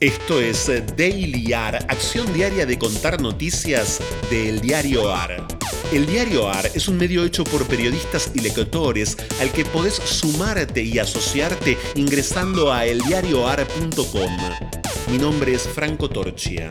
Esto es Daily AR, acción diaria de contar noticias del diario AR. El diario AR es un medio hecho por periodistas y lectores al que podés sumarte y asociarte ingresando a eldiarioar.com. Mi nombre es Franco Torchia.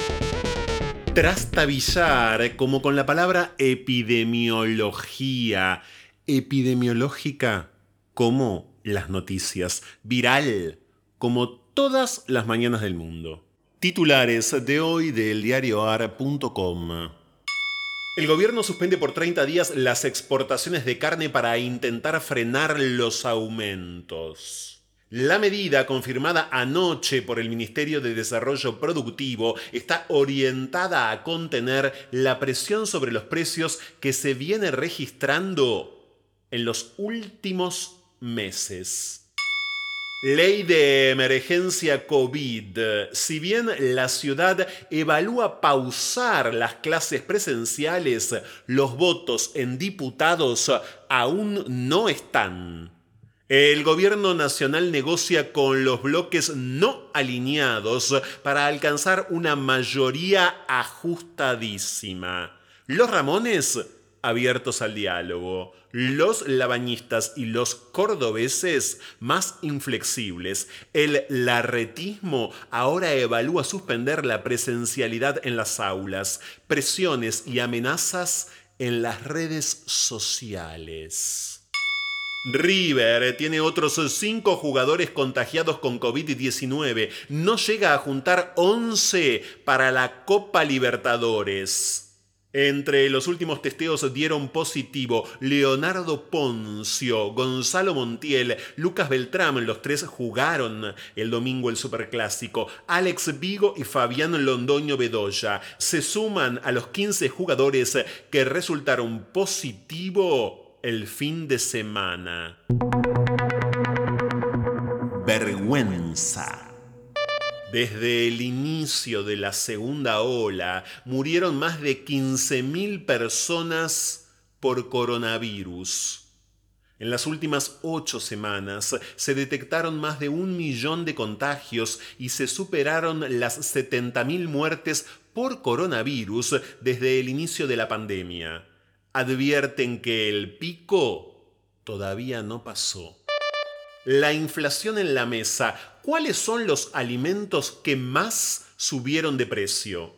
Trastabillar, como con la palabra epidemiología. Epidemiológica, como las noticias. Viral, como todas las mañanas del mundo. Titulares de hoy del diarioar.com. El gobierno suspende por 30 días las exportaciones de carne para intentar frenar los aumentos. La medida, confirmada anoche por el Ministerio de Desarrollo Productivo, está orientada a contener la presión sobre los precios que se viene registrando en los últimos meses. Ley de emergencia COVID. Si bien la ciudad evalúa pausar las clases presenciales, los votos en diputados aún no están. El gobierno nacional negocia con los bloques no alineados para alcanzar una mayoría ajustadísima. Los Ramones abiertos al diálogo. Los labañistas y los cordobeses más inflexibles. El larretismo ahora evalúa suspender la presencialidad en las aulas, presiones y amenazas en las redes sociales. River tiene otros cinco jugadores contagiados con COVID-19. No llega a juntar 11 para la Copa Libertadores. Entre los últimos testeos dieron positivo Leonardo Poncio, Gonzalo Montiel, Lucas Beltrán, los tres jugaron el domingo el Superclásico, Alex Vigo y Fabián Londoño Bedoya. Se suman a los 15 jugadores que resultaron positivo el fin de semana. Vergüenza. Desde el inicio de la segunda ola murieron más de 15.000 personas por coronavirus. En las últimas ocho semanas se detectaron más de un millón de contagios y se superaron las 70.000 muertes por coronavirus desde el inicio de la pandemia. Advierten que el pico todavía no pasó. La inflación en la mesa. ¿Cuáles son los alimentos que más subieron de precio?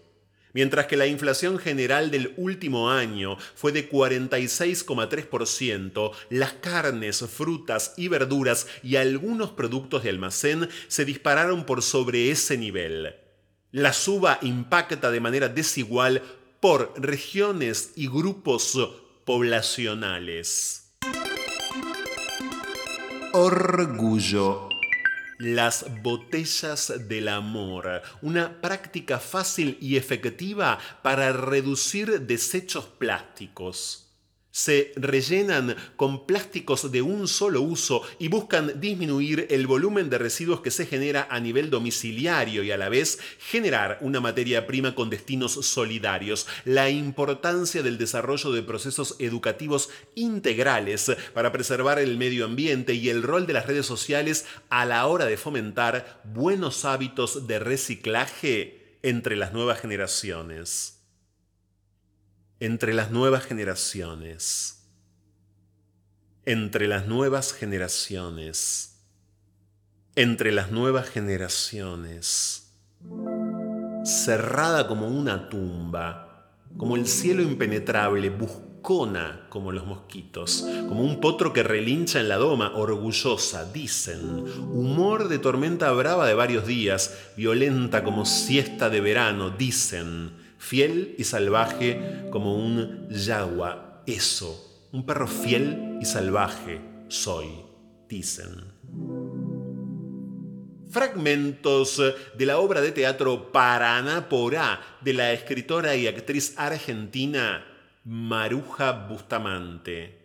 Mientras que la inflación general del último año fue de 46,3%, las carnes, frutas y verduras y algunos productos de almacén se dispararon por sobre ese nivel. La suba impacta de manera desigual por regiones y grupos poblacionales. Orgullo. Las botellas del amor, una práctica fácil y efectiva para reducir desechos plásticos se rellenan con plásticos de un solo uso y buscan disminuir el volumen de residuos que se genera a nivel domiciliario y a la vez generar una materia prima con destinos solidarios. La importancia del desarrollo de procesos educativos integrales para preservar el medio ambiente y el rol de las redes sociales a la hora de fomentar buenos hábitos de reciclaje entre las nuevas generaciones entre las nuevas generaciones, entre las nuevas generaciones, entre las nuevas generaciones, cerrada como una tumba, como el cielo impenetrable, buscona como los mosquitos, como un potro que relincha en la doma, orgullosa, dicen, humor de tormenta brava de varios días, violenta como siesta de verano, dicen, fiel y salvaje como un yagua, eso, un perro fiel y salvaje soy, dicen. Fragmentos de la obra de teatro Paraná Porá de la escritora y actriz argentina Maruja Bustamante.